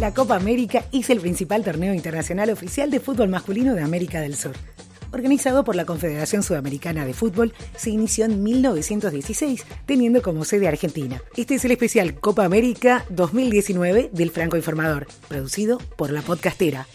La Copa América es el principal torneo internacional oficial de fútbol masculino de América del Sur. Organizado por la Confederación Sudamericana de Fútbol, se inició en 1916, teniendo como sede Argentina. Este es el especial Copa América 2019 del Franco Informador, producido por la podcastera.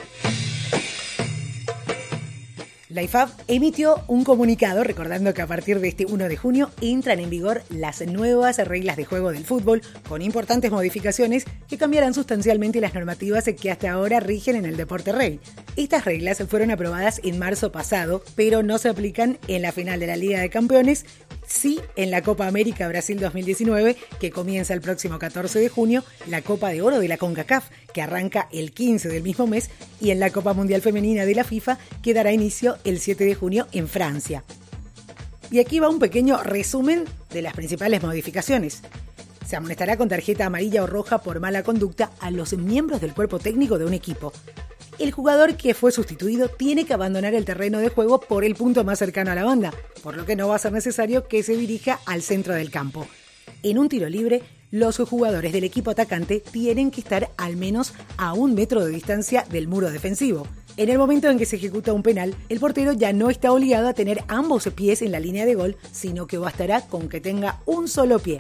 La IFAB emitió un comunicado recordando que a partir de este 1 de junio entran en vigor las nuevas reglas de juego del fútbol con importantes modificaciones que cambiarán sustancialmente las normativas que hasta ahora rigen en el deporte rey. Estas reglas fueron aprobadas en marzo pasado, pero no se aplican en la final de la Liga de Campeones, sí en la Copa América Brasil 2019, que comienza el próximo 14 de junio, la Copa de Oro de la CONCACAF, que arranca el 15 del mismo mes, y en la Copa Mundial Femenina de la FIFA, que dará inicio el 7 de junio en Francia. Y aquí va un pequeño resumen de las principales modificaciones. Se amonestará con tarjeta amarilla o roja por mala conducta a los miembros del cuerpo técnico de un equipo el jugador que fue sustituido tiene que abandonar el terreno de juego por el punto más cercano a la banda, por lo que no va a ser necesario que se dirija al centro del campo. En un tiro libre, los jugadores del equipo atacante tienen que estar al menos a un metro de distancia del muro defensivo. En el momento en que se ejecuta un penal, el portero ya no está obligado a tener ambos pies en la línea de gol, sino que bastará con que tenga un solo pie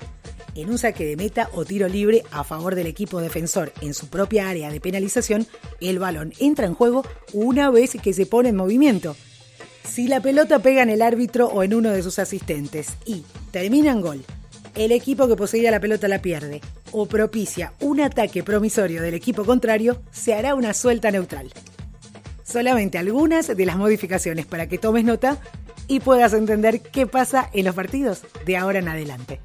en un saque de meta o tiro libre a favor del equipo defensor en su propia área de penalización, el balón entra en juego una vez que se pone en movimiento. Si la pelota pega en el árbitro o en uno de sus asistentes y termina en gol, el equipo que poseía la pelota la pierde o propicia un ataque promisorio del equipo contrario, se hará una suelta neutral. Solamente algunas de las modificaciones para que tomes nota y puedas entender qué pasa en los partidos de ahora en adelante.